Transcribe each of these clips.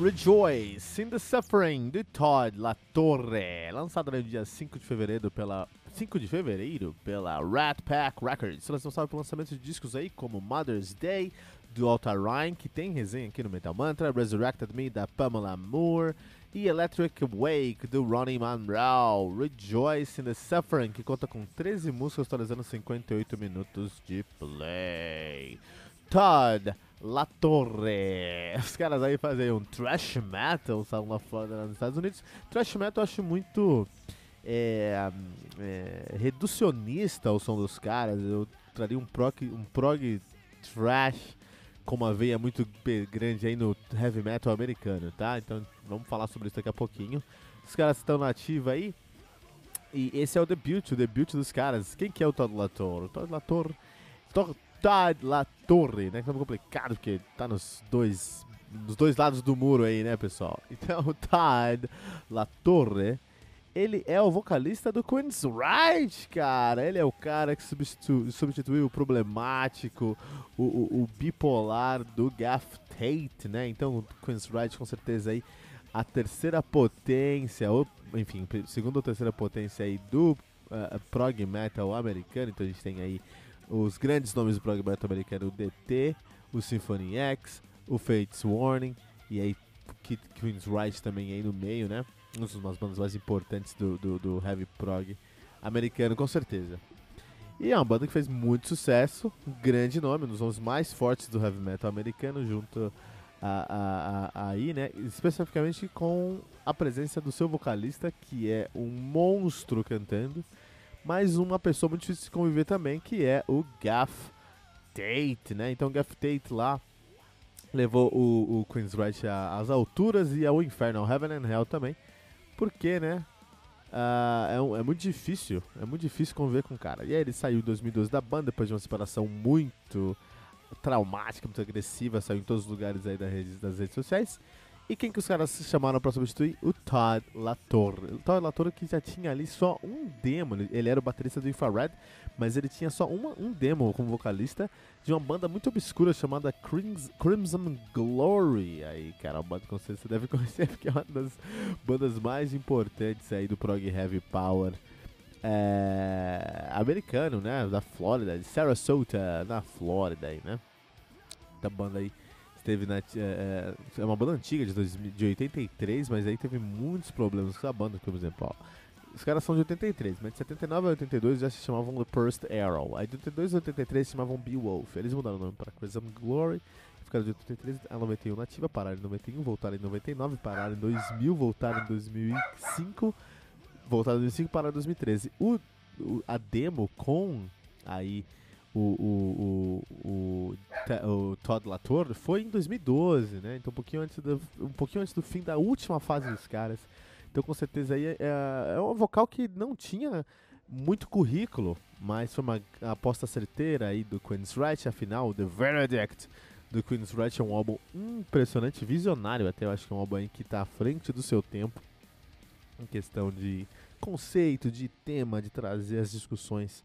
Rejoice in the Suffering de Todd La Torre, lançado no dia 5 de fevereiro pela 5 de fevereiro pela Rat Pack Records, responsável pelo lançamento de discos aí como Mother's Day do Altar Rhyme, que tem resenha aqui no Metal Mantra, Resurrected Me da Pamela Moore e Electric Wake do Ronnie Monroe, Rejoice in the Suffering, que conta com 13 músicas totalizando 58 minutos de play. Todd La Torre. Os caras aí fazem um thrash metal, estavam lá fora nos Estados Unidos. Thrash metal eu acho muito é, é, reducionista o som dos caras. Eu traria um prog, um prog thrash com uma veia muito grande aí no heavy metal americano, tá? Então vamos falar sobre isso daqui a pouquinho. Os caras estão na aí. E esse é o debut, o debut dos caras. Quem que é o Todd La Torre? O Todd La Torre... Todd La Torre, né? Que é complicado porque tá nos dois, nos dois lados do muro aí, né, pessoal? Então, o Todd La Torre, ele é o vocalista do Queen's Ride, cara. Ele é o cara que substitu substituiu o problemático, o, o, o, bipolar do Gaff Tate, né? Então, o Queen's Ride com certeza aí a terceira potência, ou, enfim, segunda ou terceira potência aí do uh, prog metal americano. Então a gente tem aí os grandes nomes do prog metal americano, o DT, o Symphony X, o Fates Warning, e aí Queen's Right também aí no meio, né? Uma das bandas mais importantes do, do, do heavy prog americano, com certeza. E é uma banda que fez muito sucesso, um grande nome, um dos mais fortes do heavy metal americano, junto a, a, a, aí, né? Especificamente com a presença do seu vocalista, que é um monstro cantando mais uma pessoa muito difícil de conviver também, que é o Gaff Tate, né? Então o Gaff Tate lá levou o, o Queen's Right às alturas e ao inferno, ao Heaven and Hell também, porque, né? Uh, é, é, muito difícil, é muito difícil conviver com o cara. E aí ele saiu em 2012 da banda depois de uma separação muito traumática, muito agressiva, saiu em todos os lugares aí das redes, das redes sociais. E quem que os caras chamaram para substituir? O Todd LaTorre. O Todd LaTorre que já tinha ali só um demo. Ele era o baterista do Infrared, mas ele tinha só uma, um demo como vocalista de uma banda muito obscura chamada Crimson Glory. Aí, cara, uma banda que você deve conhecer porque é uma das bandas mais importantes aí do prog heavy power é, americano, né? Da Flórida, de Sarasota, na Flórida aí, né? Da banda aí Teve na, é, é, é uma banda antiga de, 2000, de 83, mas aí teve muitos problemas com essa banda, por exemplo, ó, os caras são de 83, mas de 79 a 82 já se chamavam The First Arrow. Aí de 82 a 83 se chamavam Beowulf. Eles mudaram o nome para Crimson Glory, ficaram de 83 a 91 nativa, pararam em 91, voltaram em 99, pararam em 2000, voltaram em 2005, voltaram em 2005, pararam em 2013. O, o, a demo com aí o, o, o, o, Todd Latour foi em 2012, né? Então um pouquinho antes do, um pouquinho antes do fim da última fase dos caras. Então com certeza aí é, é, é um vocal que não tinha muito currículo, mas foi uma aposta certeira aí do Queen's Right, afinal, The Verdict do Queen's Right é um álbum impressionante, visionário até, eu acho que é um álbum que está à frente do seu tempo em questão de conceito, de tema, de trazer as discussões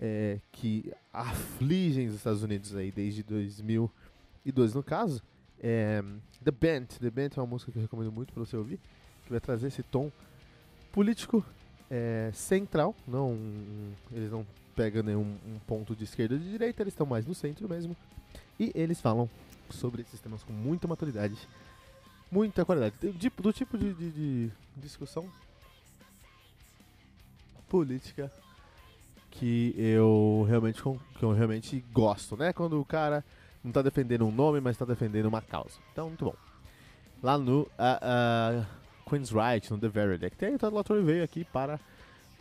é, que afligem os Estados Unidos aí desde 2002 no caso. É, The Band, The Band é uma música que eu recomendo muito para você ouvir, que vai trazer esse tom político é, central, não eles não pegam nenhum um ponto de esquerda ou de direita, eles estão mais no centro mesmo. E eles falam sobre esses temas com muita maturidade, muita qualidade, do, do tipo de, de, de discussão política que eu realmente que eu realmente gosto, né? Quando o cara não está defendendo um nome, mas está defendendo uma causa. Então, muito bom. Lá no uh, uh, Queen's Right, no The Verdict. E aí o Todd veio aqui para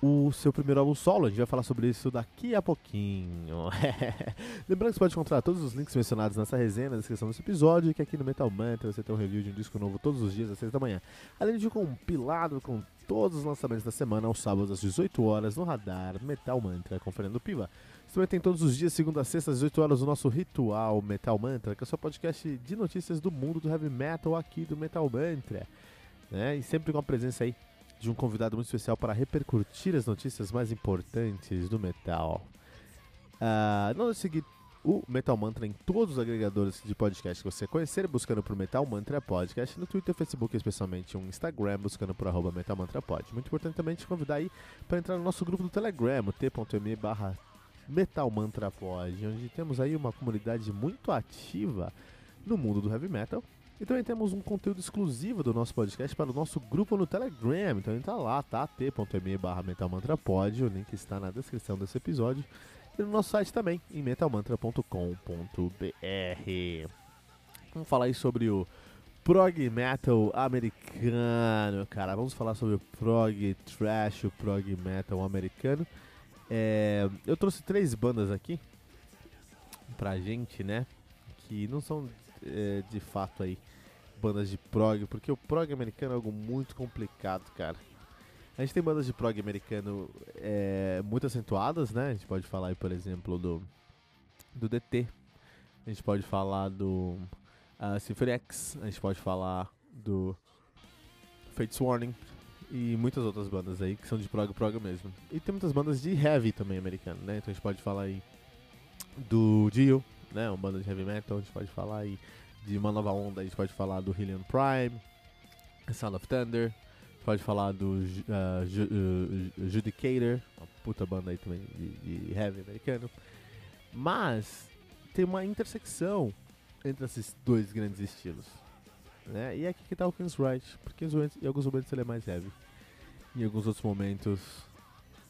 o seu primeiro álbum solo. A gente vai falar sobre isso daqui a pouquinho. Lembrando que você pode encontrar todos os links mencionados nessa resenha, na descrição desse episódio, que aqui no Metal Mantra você tem um review de um disco novo todos os dias às 6 da manhã. Além de um compilado com todos os lançamentos da semana aos sábados às 18 horas no radar Metal Mantra com Fernando Piva. Você também tem todos os dias, segunda a sexta, às 18 horas, o nosso ritual Metal Mantra, que é o seu podcast de notícias do mundo do heavy metal aqui do Metal Mantra. Né? E sempre com a presença aí de um convidado muito especial para repercutir as notícias mais importantes do metal. Uh, não seguir o Metal Mantra em todos os agregadores de podcast que você conhecer, buscando por Metal Mantra Podcast, no Twitter, Facebook, especialmente um Instagram, buscando por arroba Metal Mantra Pod. Muito importante também te convidar aí para entrar no nosso grupo do Telegram, t.me barra Metal Mantra Pod, onde temos aí uma comunidade muito ativa no mundo do heavy metal e também temos um conteúdo exclusivo do nosso podcast para o nosso grupo no Telegram. Então entra lá, tá? t.me barra. O link está na descrição desse episódio. E no nosso site também, em metalmantra.com.br. Vamos falar aí sobre o prog metal americano, cara. Vamos falar sobre o prog trash, o prog metal americano. É, eu trouxe três bandas aqui pra gente, né? Que não são é, de fato aí bandas de prog, porque o prog americano é algo muito complicado, cara. A gente tem bandas de prog americano é, muito acentuadas, né? A gente pode falar aí, por exemplo, do, do DT. A gente pode falar do uh, Symphony X. A gente pode falar do Fates Warning. E muitas outras bandas aí que são de prog prog mesmo. E tem muitas bandas de heavy também americano, né? Então a gente pode falar aí do Dio, né? Uma banda de heavy metal. A gente pode falar aí de uma nova onda, a gente pode falar do Hylian Prime, Sound of Thunder, pode falar do uh, Ju, uh, Judicator, uma puta banda aí também de, de heavy americano. Mas tem uma intersecção entre esses dois grandes estilos. Né? E é aqui que tá o Kings Wright, porque em alguns momentos ele é mais heavy. Em alguns outros momentos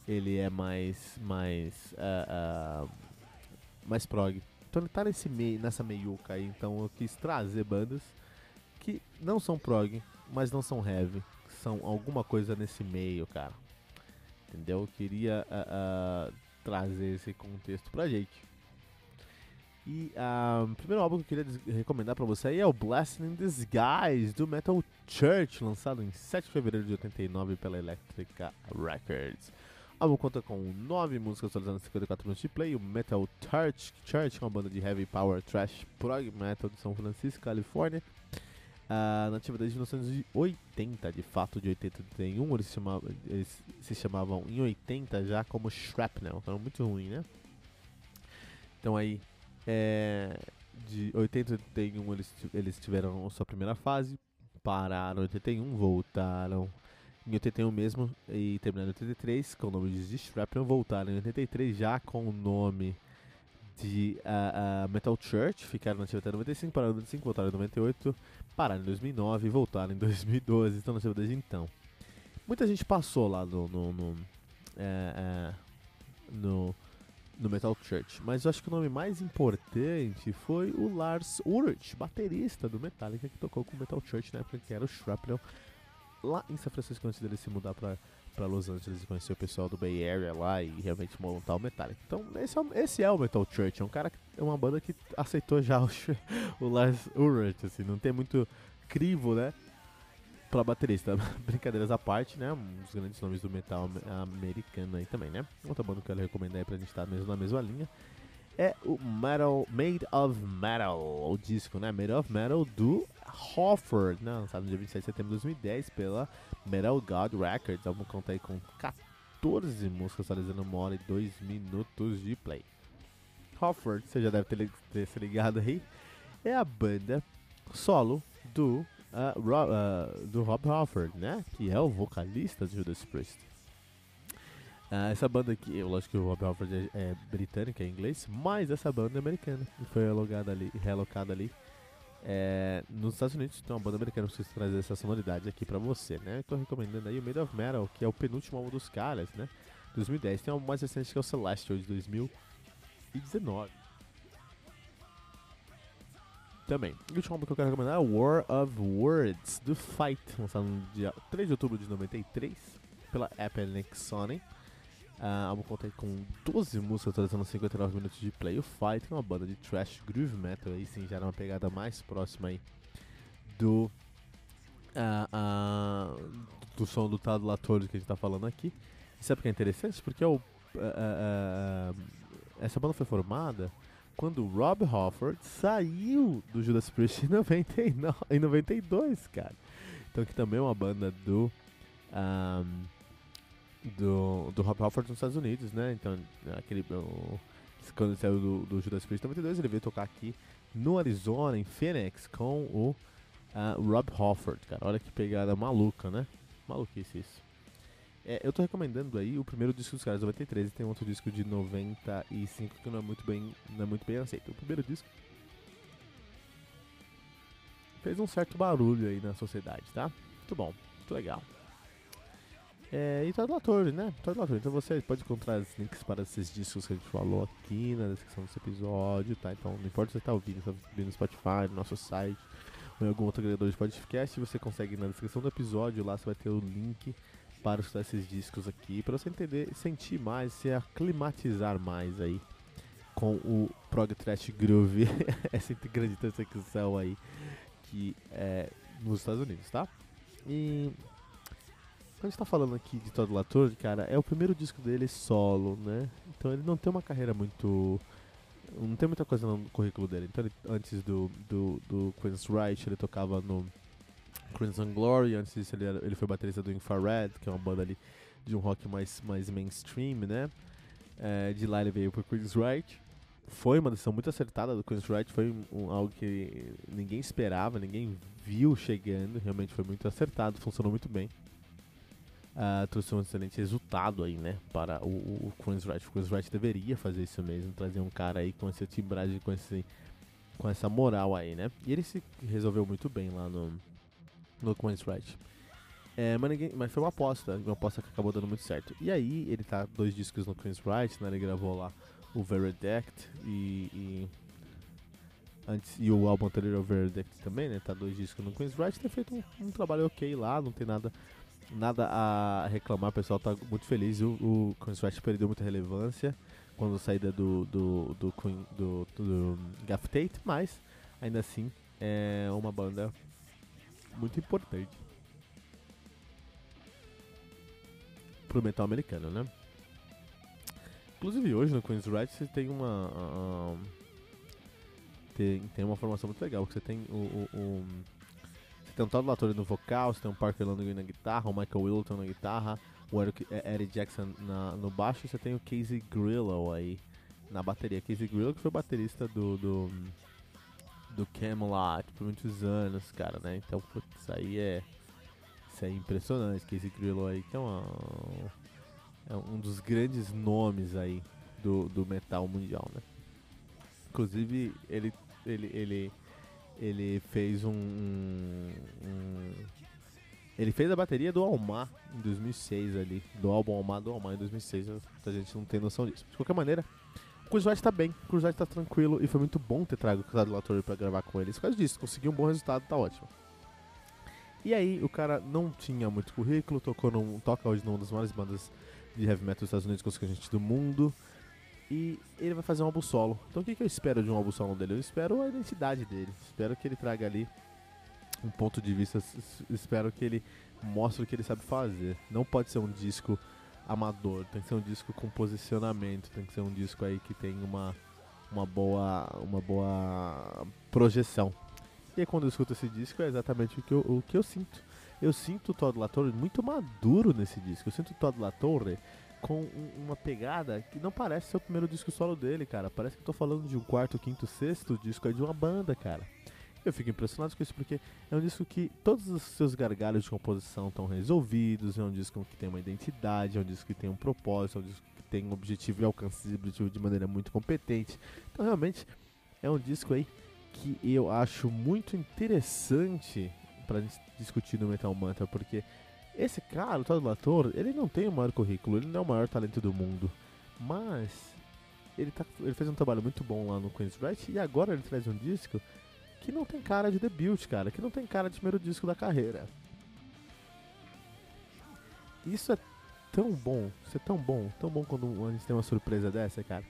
ele é mais mais uh, uh, mais prog. Então ele tá nesse meio, nessa meiuca aí, então eu quis trazer bandas que não são prog, mas não são heavy, são alguma coisa nesse meio, cara. Entendeu? Eu queria uh, uh, trazer esse contexto pra gente. E uh, o primeiro álbum que eu queria recomendar pra você aí é o Blessing in Disguise, do Metal Church, lançado em 7 de fevereiro de 89 pela Electrica Records. Álbum conta com 9 músicas atualizando 54 minutos de play. O Metal Church, Church é uma banda de heavy power trash prog metal de São Francisco, Califórnia. Uh, nativa desde 1980, de fato de 81, eles se, chamavam, eles se chamavam em 80 já como Shrapnel, que era muito ruim, né? Então aí, é, de 80 a 81 eles, eles tiveram sua primeira fase, pararam em 81, voltaram em 81 mesmo e terminaram em 83 com o nome de Shrapnel, voltaram em 83 já com o nome de uh, uh, Metal Church, ficaram nativa até 95, pararam em 95, voltaram em 98, pararam em 2009 e voltaram em 2012, estão nativa desde então. Muita gente passou lá no, no, no, é, no, no Metal Church, mas eu acho que o nome mais importante foi o Lars Ulrich, baterista do Metallica, que tocou com o Metal Church na época que era o Shrapnel lá em São Francisco antes dele se mudar pra, pra Los Angeles e conhecer o pessoal do Bay Area lá e realmente montar o Metallica. Então, esse é, esse é o Metal Church, é um cara, é uma banda que aceitou já o, o Lars Ulrich, assim, não tem muito crivo, né? Pra baterista, brincadeiras à parte, né? Um dos grandes nomes do metal americano aí também, né? Outra banda que eu quero recomendar aí pra gente estar mesmo na mesma linha é o Metal Made of Metal, o disco, né? Made of Metal do Hofford, né? lançado no dia 27 de setembro de 2010 pela Metal God Records. Vamos contar aí com 14 músicas atualizando uma hora e 2 minutos de play. Hofford, você já deve ter, ter se ligado aí, é a banda solo do, uh, Rob, uh, do Rob né? Que é o vocalista de Judas Priest. Uh, essa banda aqui, eu lógico que o Rob Halford é, é britânica, é inglês, mas essa banda é americana e foi alugada ali, realocada ali é, nos Estados Unidos. Então, uma banda americana precisa trazer essa sonoridade aqui pra você, né? Estou recomendando aí o Made of Metal, que é o penúltimo álbum dos caras, né? 2010. Tem um mais recente que é o Celestial de 2019. Também. E o último álbum que eu quero recomendar é War of Words, do Fight, lançado no dia 3 de outubro de 93 pela Epic Sony. Uh, álbum conta com 12 músicas, totalizando 59 minutos de play. O Fight é uma banda de thrash groove metal, aí sim, já era uma pegada mais próxima aí do, uh, uh, do som do Tado Latore que a gente tá falando aqui. E sabe o que é interessante? Porque o, essa banda foi formada quando Rob Halford saiu do Judas Priest em, 99, em 92, cara. Então que também é uma banda do... do, do Rob Halford nos Estados Unidos, né? Então, aquele, o, quando ele saiu do, do Judas Priest 92, ele veio tocar aqui no Arizona, em Phoenix, com o uh, Rob Halford, cara. Olha que pegada maluca, né? Maluquice isso. É, eu tô recomendando aí o primeiro disco dos caras, 93, e tem outro disco de 95 que não é muito bem, não é muito bem aceito. O primeiro disco fez um certo barulho aí na sociedade, tá? Muito bom, muito legal. É, e Todd Latorre, né? Todd Latorre. Então você pode encontrar os links para esses discos que a gente falou aqui na descrição desse episódio, tá? Então não importa se você está ouvindo, está ouvindo no Spotify, no nosso site ou em algum outro agregador de podcast, você consegue na descrição do episódio, lá você vai ter o link para escutar esses discos aqui, para você entender, sentir mais, se aclimatizar mais aí com o Prog Trash Groove, essa grande intersecção aí que é nos Estados Unidos, tá? E quando a gente tá falando aqui de Todd Latour, cara, é o primeiro disco dele solo, né? Então ele não tem uma carreira muito. Não tem muita coisa no currículo dele. Então ele, antes do, do, do Queen's Right, ele tocava no Crimson Glory. Antes disso, ele, era, ele foi baterista do Infrared, que é uma banda ali de um rock mais, mais mainstream, né? É, de lá ele veio pro Queen's Right. Foi uma decisão muito acertada do Queen's Right. Foi um, algo que ninguém esperava, ninguém viu chegando. Realmente foi muito acertado, funcionou muito bem uh, trouxe um excelente resultado aí, né? Para o, o Queen's Wright. O Wright deveria fazer isso mesmo, trazer um cara aí com essa timbragem, com, esse, com essa moral aí, né? E ele se resolveu muito bem lá no, no Queen's Wright. É, mas, ninguém, mas foi uma aposta, uma aposta que acabou dando muito certo. E aí, ele tá dois discos no Queen's Wright, né? Ele gravou lá o Verdict e, e antes e o álbum anterior ao Verdict também, né? Tá dois discos no Queen's Wright, tem feito um, um, trabalho ok lá, não tem nada nada a reclamar, o pessoal tá muito feliz. O, o Queen's perdeu muita relevância quando a saída do, do, do, do, do, do Gaff Tate, mas ainda assim é uma banda muito importante pro metal americano, né? Inclusive hoje no Queen's Right você tem uma. Uh, tem, tem uma formação muito legal, porque você tem o, o, o tem um Todd Latore no vocal, você tem um Parker Landry na guitarra, o Michael Wilton na guitarra, o Eric, é, Eric Jackson na, no baixo, e você tem o Casey Grillo aí na bateria. Casey Grillo que foi baterista do, do, do Camelot por muitos anos, cara, né? Então, putz, isso aí é, isso é impressionante. Casey Grillo aí, que é, uma, é um dos grandes nomes aí do, do metal mundial, né? Inclusive, ele, ele, ele ele fez um, um, Ele fez a bateria do Almar em 2006 ali. Do álbum Almar do Almar em 2006. A gente não tem noção disso. De qualquer maneira, o Cruzwright tá bem. O Cruzwright tá tranquilo. E foi muito bom ter trago o Cruzado Latorre pra gravar com eles. Por causa disso, conseguiu um bom resultado, tá ótimo. E aí, o cara não tinha muito currículo, tocou num, toca hoje numa das maiores bandas de heavy metal dos Estados Unidos, com a gente do mundo e ele vai fazer um álbum solo. Então o que, que eu espero de um álbum solo dele? Eu espero a identidade dele. Espero que ele traga ali um ponto de vista. Espero que ele mostre o que ele sabe fazer. Não pode ser um disco amador, tem que ser um disco com posicionamento, tem que ser um disco aí que tem uma, uma, boa, uma boa projeção. E aí, quando eu escuto esse disco é exatamente o que eu, o que eu sinto. Eu sinto o Todd Latorre muito maduro nesse disco. Eu sinto o Todd Latorre com uma pegada que não parece ser o primeiro disco solo dele, cara. Parece que eu tô falando de um quarto, quinto, sexto disco é de uma banda, cara. Eu fico impressionado com isso porque é um disco que todos os seus gargalhos de composição estão resolvidos, é um disco que tem uma identidade, é um disco que tem um propósito, é um disco que tem um objetivo e alcança esse objetivo de maneira muito competente. Então realmente é um disco aí que eu acho muito interessante para discutir no Metal Mantra, porque esse cara, o Todd Lator, ele não tem o maior currículo, ele não é o maior talento do mundo. Mas ele, tá, ele fez um trabalho muito bom lá no Queen's Right e agora ele traz um disco que não tem cara de debut, cara, que não tem cara de primeiro disco da carreira. Isso é tão bom, isso é tão bom, tão bom quando a gente tem uma surpresa dessa, cara.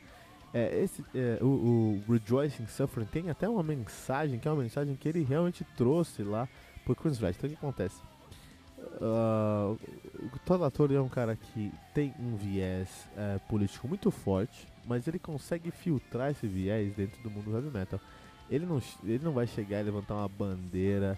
É, esse, é, o, o Rejoicing Suffering tem até uma mensagem, que é uma mensagem que ele realmente trouxe lá pro Queen's Right. Então o que acontece? Uh, o Todd Lator é um cara que tem um viés uh, político muito forte, mas ele consegue filtrar esse viés dentro do mundo heavy metal. Ele não, ele não vai chegar e levantar uma bandeira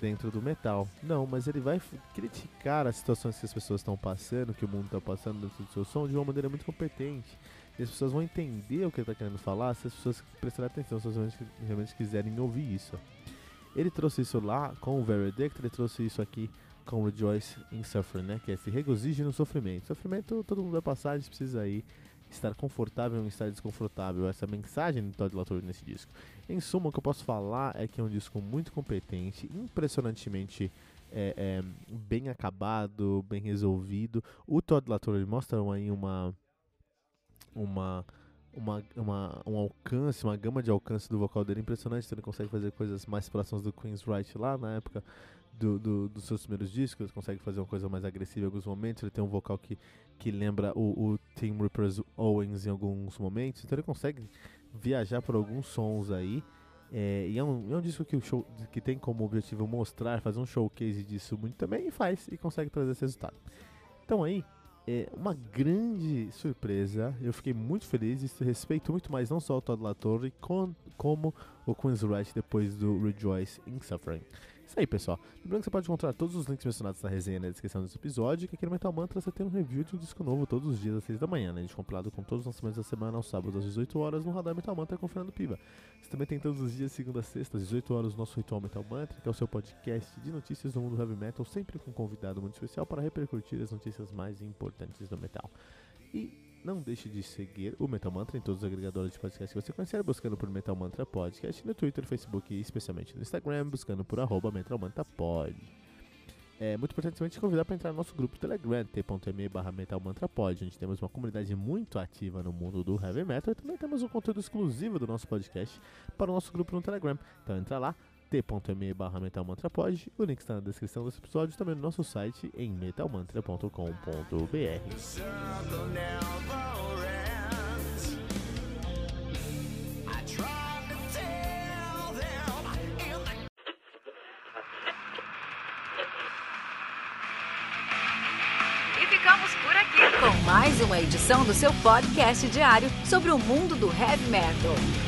dentro do metal, não, mas ele vai criticar as situações que as pessoas estão passando, que o mundo está passando dentro do seu som, de uma maneira muito competente. E as pessoas vão entender o que ele está querendo falar se as pessoas prestarem atenção, se as pessoas realmente quiserem ouvir isso. Ele trouxe isso lá com o Verdict, ele trouxe isso aqui com Rejoice in Suffering, né? Que é esse regozijo no sofrimento. Sofrimento todo mundo vai passar, a gente precisa aí estar confortável em estar desconfortável. Essa mensagem do Todd Latour nesse disco. Em suma, o que eu posso falar é que é um disco muito competente, impressionantemente é, é, bem acabado, bem resolvido. O Todd Latour mostra aí uma uma uma, uma, um alcance, uma gama de alcance do vocal dele impressionante. Então ele consegue fazer coisas mais próximas do Queen's Right lá na época do, do, dos seus primeiros discos. Consegue fazer uma coisa mais agressiva em alguns momentos. Ele tem um vocal que, que lembra o, o Tim Rippers Owens em alguns momentos. Então ele consegue viajar por alguns sons aí. É, e é um, é um disco que, o show, que tem como objetivo mostrar, fazer um showcase disso muito também e faz e consegue trazer esse resultado. Então aí, é uma grande surpresa. Eu fiquei muito feliz e respeito muito mais não só o Todd LaTorre com, como o Queen's Right depois do Rejoice in Suffering. Isso aí, pessoal. Lembrando que você pode encontrar todos os links mencionados na resenha na descrição desse episódio. Que aqui no Metal Mantra você tem um review de um disco novo todos os dias às 6 da manhã, né? A gente compilado com todos os lançamentos da semana aos sábados às 18 horas no Radar Metal Mantra com Fernando Piva. Você também tem todos os dias, segunda a sexta, às 18 horas, o nosso Ritual Metal Mantra, que é o seu podcast de notícias do mundo heavy metal, sempre com um convidado muito especial para repercutir as notícias mais importantes do metal. E não deixe de seguir o Metal Mantra em todos os agregadores de podcast que você conhecer, buscando por Metal Mantra Podcast no Twitter, Facebook e especialmente no Instagram, buscando por arroba Metal Mantra Pod. É muito importante também te convidar para entrar no nosso grupo Telegram, t.me barra Metal Mantra Pod, onde temos uma comunidade muito ativa no mundo do Heavy Metal e também temos um conteúdo exclusivo do nosso podcast para o nosso grupo no Telegram. Então entra lá, t.me barra metalmantrapod. O link está na descrição desse episódio também no nosso site em metalmantra.com.br. Ficamos por aqui com mais uma edição do seu podcast diário sobre o mundo do heavy metal.